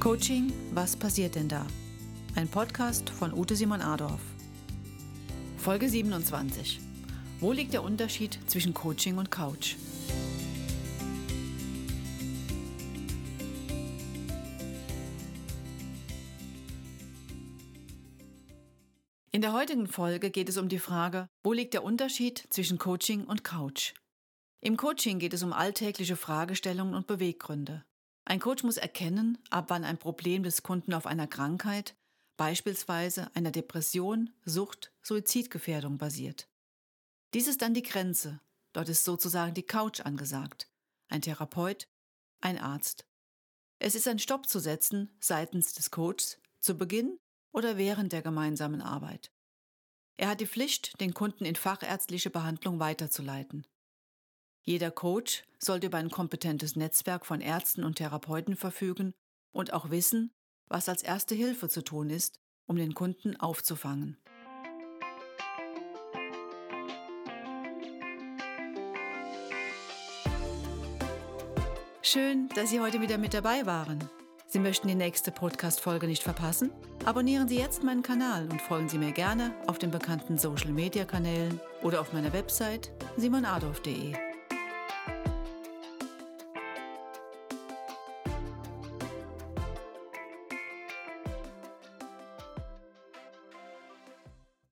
Coaching, was passiert denn da? Ein Podcast von Ute Simon Adorf. Folge 27. Wo liegt der Unterschied zwischen Coaching und Couch? In der heutigen Folge geht es um die Frage, wo liegt der Unterschied zwischen Coaching und Couch? Im Coaching geht es um alltägliche Fragestellungen und Beweggründe. Ein Coach muss erkennen, ab wann ein Problem des Kunden auf einer Krankheit, beispielsweise einer Depression, Sucht, Suizidgefährdung basiert. Dies ist dann die Grenze. Dort ist sozusagen die Couch angesagt. Ein Therapeut, ein Arzt. Es ist ein Stopp zu setzen seitens des Coaches zu Beginn oder während der gemeinsamen Arbeit. Er hat die Pflicht, den Kunden in fachärztliche Behandlung weiterzuleiten. Jeder Coach sollte über ein kompetentes Netzwerk von Ärzten und Therapeuten verfügen und auch wissen, was als erste Hilfe zu tun ist, um den Kunden aufzufangen. Schön, dass Sie heute wieder mit dabei waren. Sie möchten die nächste Podcast-Folge nicht verpassen? Abonnieren Sie jetzt meinen Kanal und folgen Sie mir gerne auf den bekannten Social-Media-Kanälen oder auf meiner Website simonadolf.de.